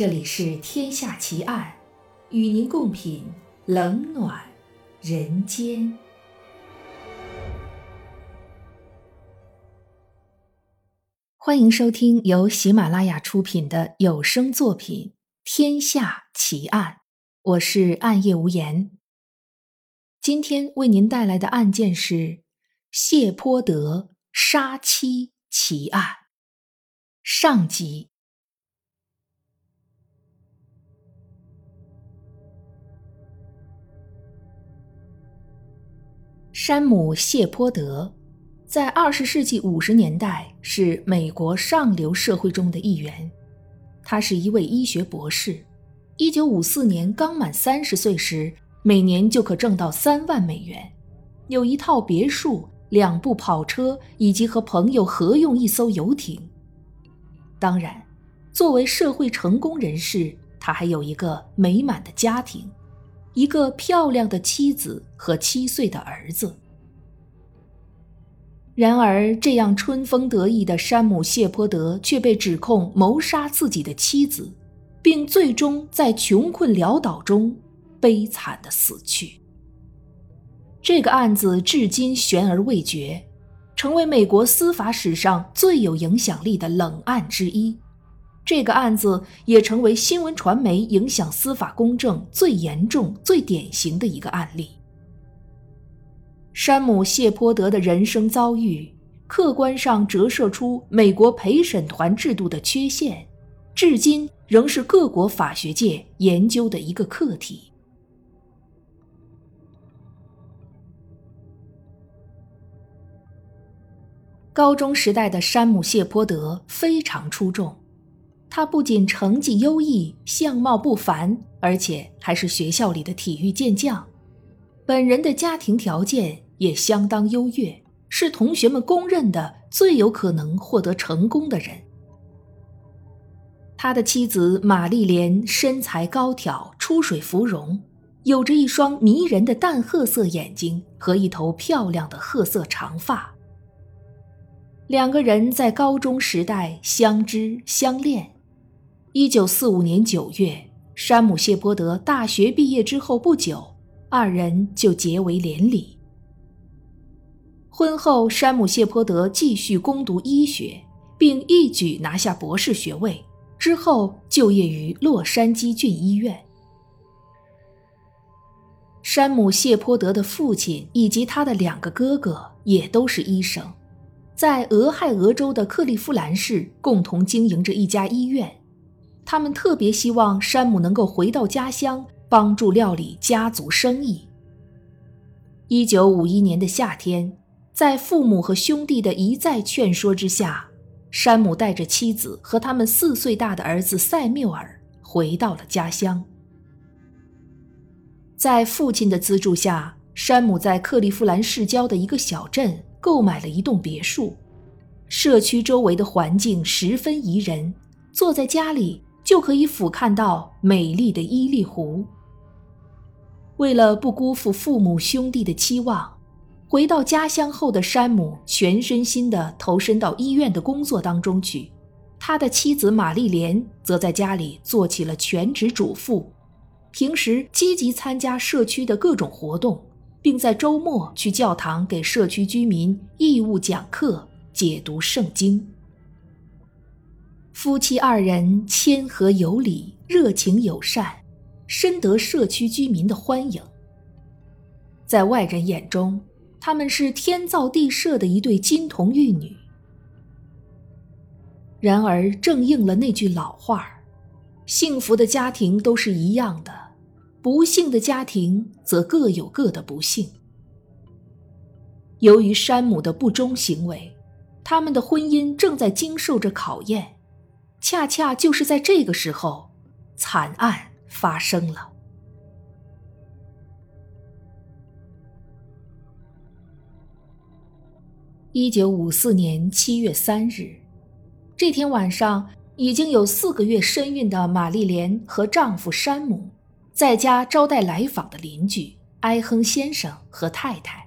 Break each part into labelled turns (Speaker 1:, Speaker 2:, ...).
Speaker 1: 这里是《天下奇案》，与您共品冷暖人间。欢迎收听由喜马拉雅出品的有声作品《天下奇案》，我是暗夜无言。今天为您带来的案件是谢泼德杀妻奇案上集。山姆·谢泼德，在二十世纪五十年代是美国上流社会中的一员。他是一位医学博士。一九五四年刚满三十岁时，每年就可挣到三万美元，有一套别墅、两部跑车，以及和朋友合用一艘游艇。当然，作为社会成功人士，他还有一个美满的家庭。一个漂亮的妻子和七岁的儿子。然而，这样春风得意的山姆·谢泼德却被指控谋杀自己的妻子，并最终在穷困潦倒中悲惨的死去。这个案子至今悬而未决，成为美国司法史上最有影响力的冷案之一。这个案子也成为新闻传媒影响司法公正最严重、最典型的一个案例。山姆·谢泼德的人生遭遇，客观上折射出美国陪审团制度的缺陷，至今仍是各国法学界研究的一个课题。高中时代的山姆·谢泼德非常出众。他不仅成绩优异、相貌不凡，而且还是学校里的体育健将。本人的家庭条件也相当优越，是同学们公认的最有可能获得成功的人。他的妻子玛丽莲身材高挑、出水芙蓉，有着一双迷人的淡褐色眼睛和一头漂亮的褐色长发。两个人在高中时代相知相恋。一九四五年九月，山姆·谢泼德大学毕业之后不久，二人就结为连理。婚后，山姆·谢泼德继续攻读医学，并一举拿下博士学位，之后就业于洛杉矶郡医院。山姆·谢泼德的父亲以及他的两个哥哥也都是医生，在俄亥俄州的克利夫兰市共同经营着一家医院。他们特别希望山姆能够回到家乡，帮助料理家族生意。一九五一年的夏天，在父母和兄弟的一再劝说之下，山姆带着妻子和他们四岁大的儿子塞缪尔回到了家乡。在父亲的资助下，山姆在克利夫兰市郊的一个小镇购买了一栋别墅，社区周围的环境十分宜人，坐在家里。就可以俯瞰到美丽的伊利湖。为了不辜负父母兄弟的期望，回到家乡后的山姆全身心地投身到医院的工作当中去。他的妻子玛丽莲则在家里做起了全职主妇，平时积极参加社区的各种活动，并在周末去教堂给社区居民义务讲课、解读圣经。夫妻二人谦和有礼、热情友善，深得社区居民的欢迎。在外人眼中，他们是天造地设的一对金童玉女。然而，正应了那句老话幸福的家庭都是一样的，不幸的家庭则各有各的不幸。由于山姆的不忠行为，他们的婚姻正在经受着考验。恰恰就是在这个时候，惨案发生了。一九五四年七月三日，这天晚上，已经有四个月身孕的玛丽莲和丈夫山姆在家招待来访的邻居埃亨先生和太太。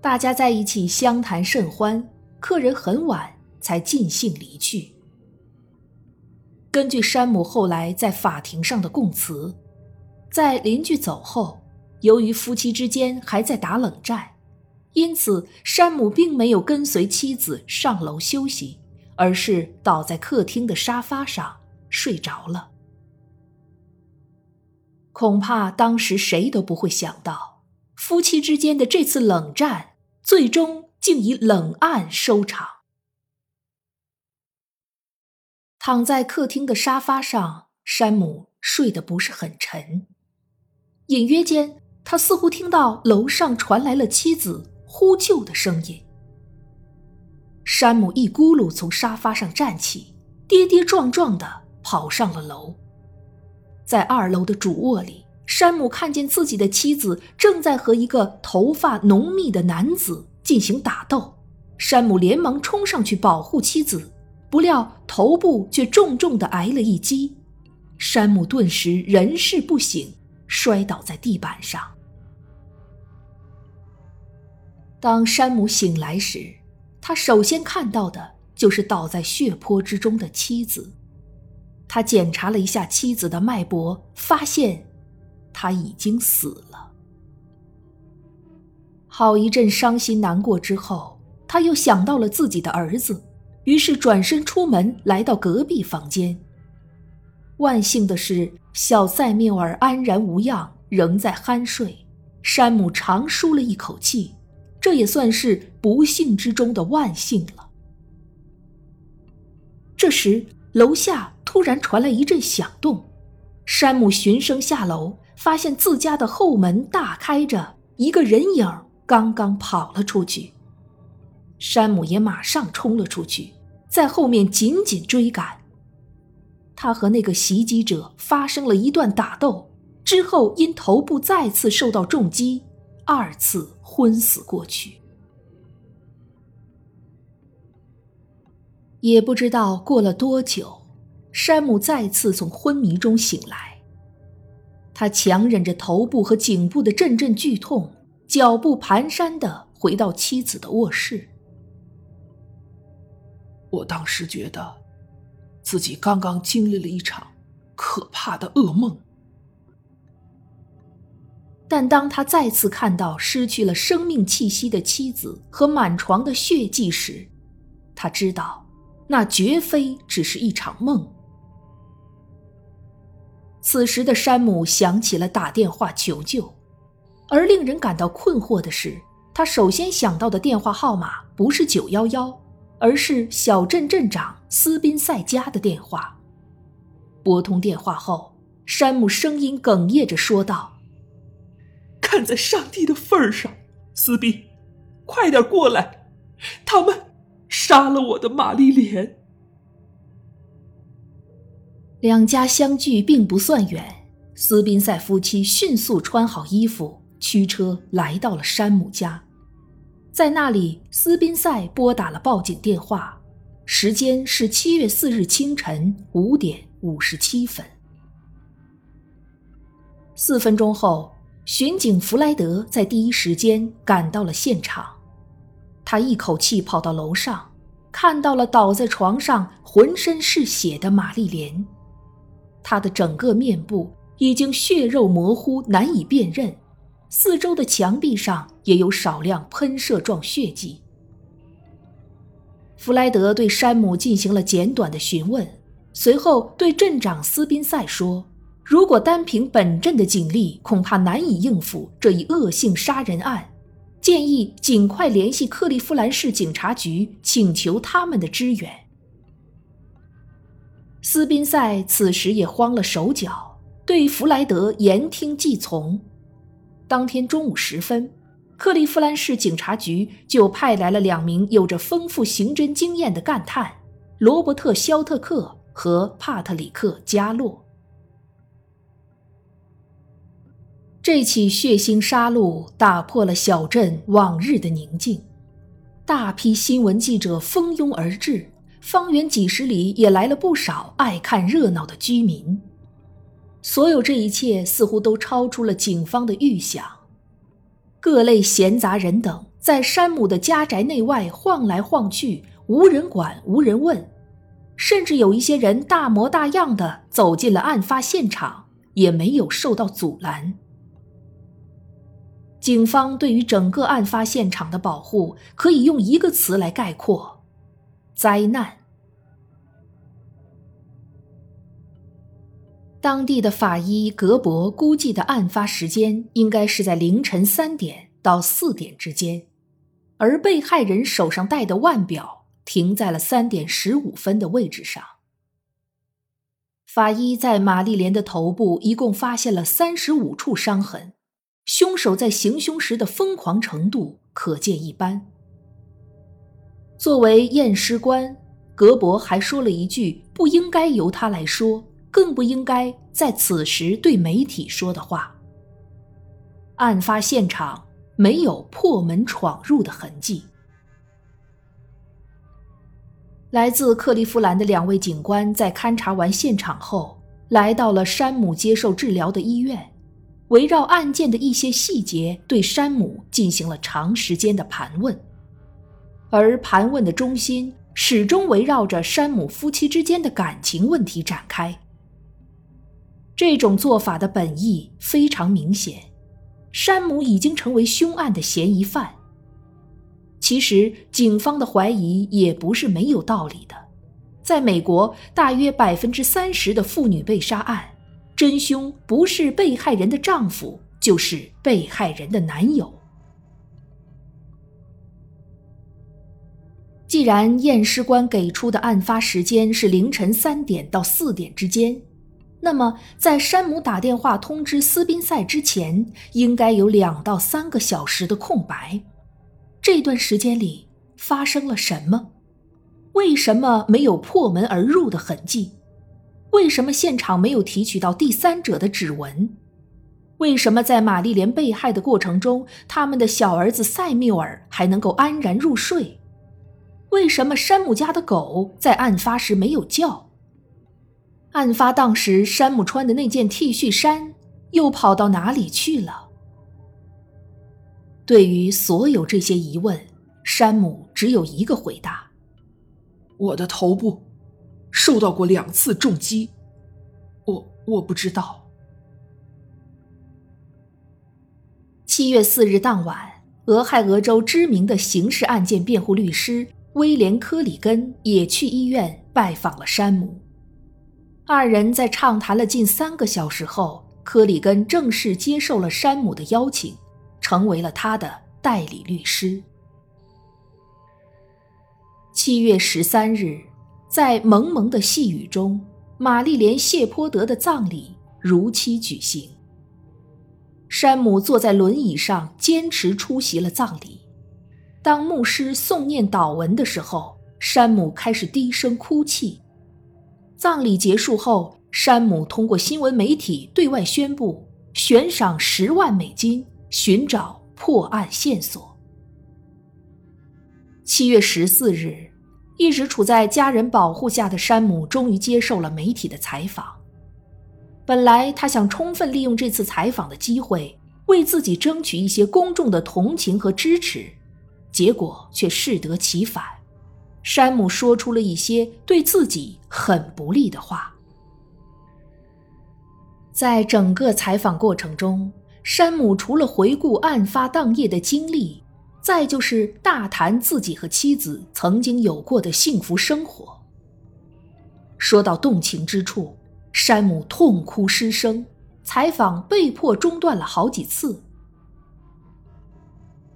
Speaker 1: 大家在一起相谈甚欢，客人很晚才尽兴离去。根据山姆后来在法庭上的供词，在邻居走后，由于夫妻之间还在打冷战，因此山姆并没有跟随妻子上楼休息，而是倒在客厅的沙发上睡着了。恐怕当时谁都不会想到，夫妻之间的这次冷战最终竟以冷案收场。躺在客厅的沙发上，山姆睡得不是很沉。隐约间，他似乎听到楼上传来了妻子呼救的声音。山姆一咕噜从沙发上站起，跌跌撞撞地跑上了楼。在二楼的主卧里，山姆看见自己的妻子正在和一个头发浓密的男子进行打斗。山姆连忙冲上去保护妻子，不料头部却重重地挨了一击，山姆顿时人事不省，摔倒在地板上。当山姆醒来时，他首先看到的就是倒在血泊之中的妻子。他检查了一下妻子的脉搏，发现他已经死了。好一阵伤心难过之后，他又想到了自己的儿子，于是转身出门，来到隔壁房间。万幸的是，小塞缪尔安然无恙，仍在酣睡。山姆长舒了一口气，这也算是不幸之中的万幸了。这时，楼下。突然传来一阵响动，山姆循声下楼，发现自家的后门大开着，一个人影刚刚跑了出去。山姆也马上冲了出去，在后面紧紧追赶。他和那个袭击者发生了一段打斗，之后因头部再次受到重击，二次昏死过去。也不知道过了多久。山姆再次从昏迷中醒来，他强忍着头部和颈部的阵阵剧痛，脚步蹒跚地回到妻子的卧室。
Speaker 2: 我当时觉得，自己刚刚经历了一场可怕的噩梦。
Speaker 1: 但当他再次看到失去了生命气息的妻子和满床的血迹时，他知道，那绝非只是一场梦。此时的山姆想起了打电话求救，而令人感到困惑的是，他首先想到的电话号码不是九幺幺，而是小镇镇长斯宾塞家的电话。拨通电话后，山姆声音哽咽着说道：“
Speaker 2: 看在上帝的份上，斯宾，快点过来，他们杀了我的玛丽莲。”
Speaker 1: 两家相距并不算远，斯宾塞夫妻迅速穿好衣服，驱车来到了山姆家。在那里，斯宾塞拨打了报警电话，时间是七月四日清晨五点五十七分。四分钟后，巡警弗莱德在第一时间赶到了现场，他一口气跑到楼上，看到了倒在床上、浑身是血的玛丽莲。他的整个面部已经血肉模糊，难以辨认，四周的墙壁上也有少量喷射状血迹。弗莱德对山姆进行了简短的询问，随后对镇长斯宾塞说：“如果单凭本镇的警力，恐怕难以应付这一恶性杀人案，建议尽快联系克利夫兰市警察局，请求他们的支援。”斯宾塞此时也慌了手脚，对弗莱德言听计从。当天中午时分，克利夫兰市警察局就派来了两名有着丰富刑侦经验的干探——罗伯特·肖特克和帕特里克·加洛。这起血腥杀戮打破了小镇往日的宁静，大批新闻记者蜂拥而至。方圆几十里也来了不少爱看热闹的居民。所有这一切似乎都超出了警方的预想。各类闲杂人等在山姆的家宅内外晃来晃去，无人管，无人问。甚至有一些人大模大样的走进了案发现场，也没有受到阻拦。警方对于整个案发现场的保护，可以用一个词来概括：灾难。当地的法医格博估计的案发时间应该是在凌晨三点到四点之间，而被害人手上戴的腕表停在了三点十五分的位置上。法医在玛丽莲的头部一共发现了三十五处伤痕，凶手在行凶时的疯狂程度可见一斑。作为验尸官，格博还说了一句不应该由他来说。更不应该在此时对媒体说的话。案发现场没有破门闯入的痕迹。来自克利夫兰的两位警官在勘察完现场后，来到了山姆接受治疗的医院，围绕案件的一些细节对山姆进行了长时间的盘问，而盘问的中心始终围绕着山姆夫妻之间的感情问题展开。这种做法的本意非常明显，山姆已经成为凶案的嫌疑犯。其实，警方的怀疑也不是没有道理的。在美国，大约百分之三十的妇女被杀案，真凶不是被害人的丈夫，就是被害人的男友。既然验尸官给出的案发时间是凌晨三点到四点之间。那么，在山姆打电话通知斯宾塞之前，应该有两到三个小时的空白。这段时间里发生了什么？为什么没有破门而入的痕迹？为什么现场没有提取到第三者的指纹？为什么在玛丽莲被害的过程中，他们的小儿子塞缪尔还能够安然入睡？为什么山姆家的狗在案发时没有叫？案发当时，山姆穿的那件 T 恤衫又跑到哪里去了？对于所有这些疑问，山姆只有一个回答：“
Speaker 2: 我的头部受到过两次重击，我我不知道。”
Speaker 1: 七月四日当晚，俄亥俄州知名的刑事案件辩护律师威廉·科里根也去医院拜访了山姆。二人在畅谈了近三个小时后，科里根正式接受了山姆的邀请，成为了他的代理律师。七月十三日，在蒙蒙的细雨中，玛丽莲·谢泼德的葬礼如期举行。山姆坐在轮椅上，坚持出席了葬礼。当牧师诵念祷文的时候，山姆开始低声哭泣。葬礼结束后，山姆通过新闻媒体对外宣布悬赏十万美金寻找破案线索。七月十四日，一直处在家人保护下的山姆终于接受了媒体的采访。本来他想充分利用这次采访的机会，为自己争取一些公众的同情和支持，结果却适得其反。山姆说出了一些对自己很不利的话。在整个采访过程中，山姆除了回顾案发当夜的经历，再就是大谈自己和妻子曾经有过的幸福生活。说到动情之处，山姆痛哭失声，采访被迫中断了好几次。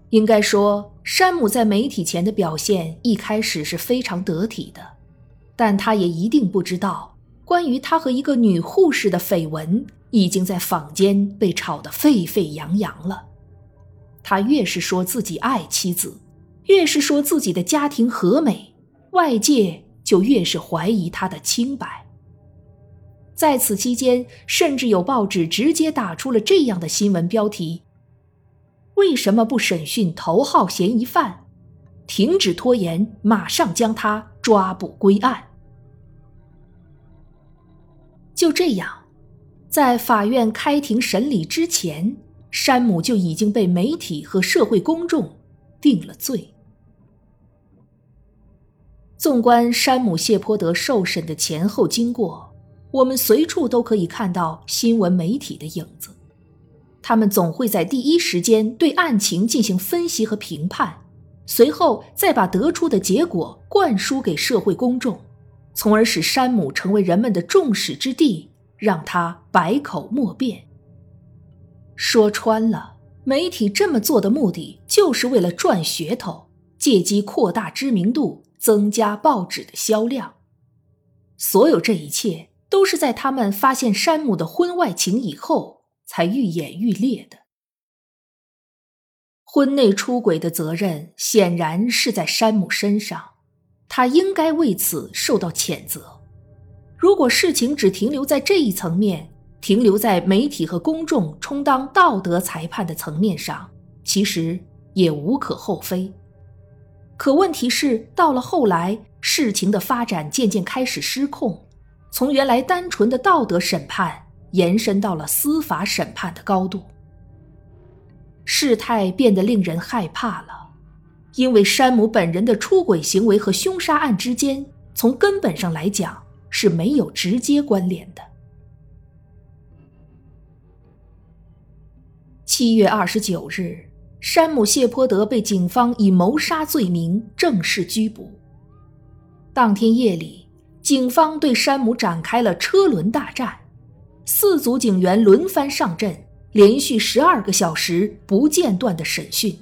Speaker 1: 应该说，山姆在媒体前的表现一开始是非常得体的，但他也一定不知道，关于他和一个女护士的绯闻已经在坊间被炒得沸沸扬扬了。他越是说自己爱妻子，越是说自己的家庭和美，外界就越是怀疑他的清白。在此期间，甚至有报纸直接打出了这样的新闻标题。为什么不审讯头号嫌疑犯？停止拖延，马上将他抓捕归案。就这样，在法院开庭审理之前，山姆就已经被媒体和社会公众定了罪。纵观山姆·谢泼德受审的前后经过，我们随处都可以看到新闻媒体的影子。他们总会在第一时间对案情进行分析和评判，随后再把得出的结果灌输给社会公众，从而使山姆成为人们的众矢之的，让他百口莫辩。说穿了，媒体这么做的目的就是为了赚噱头，借机扩大知名度。增加报纸的销量。所有这一切都是在他们发现山姆的婚外情以后才愈演愈烈的。婚内出轨的责任显然是在山姆身上，他应该为此受到谴责。如果事情只停留在这一层面，停留在媒体和公众充当道德裁判的层面上，其实也无可厚非。可问题是，到了后来，事情的发展渐渐开始失控，从原来单纯的道德审判延伸到了司法审判的高度，事态变得令人害怕了。因为山姆本人的出轨行为和凶杀案之间，从根本上来讲是没有直接关联的。七月二十九日。山姆·谢泼德被警方以谋杀罪名正式拘捕。当天夜里，警方对山姆展开了车轮大战，四组警员轮番上阵，连续十二个小时不间断的审讯。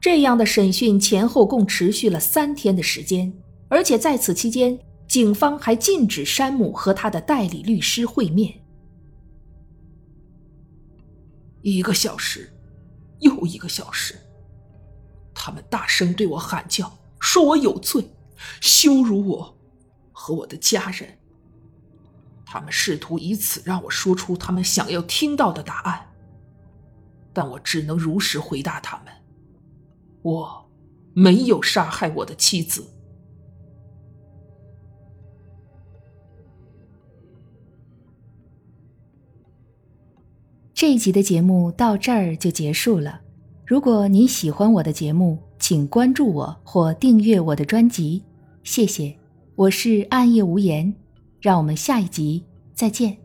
Speaker 1: 这样的审讯前后共持续了三天的时间，而且在此期间，警方还禁止山姆和他的代理律师会面。
Speaker 2: 一个小时。又一个小时，他们大声对我喊叫，说我有罪，羞辱我和我的家人。他们试图以此让我说出他们想要听到的答案，但我只能如实回答他们：我没有杀害我的妻子。
Speaker 1: 这一集的节目到这儿就结束了。如果您喜欢我的节目，请关注我或订阅我的专辑，谢谢。我是暗夜无言，让我们下一集再见。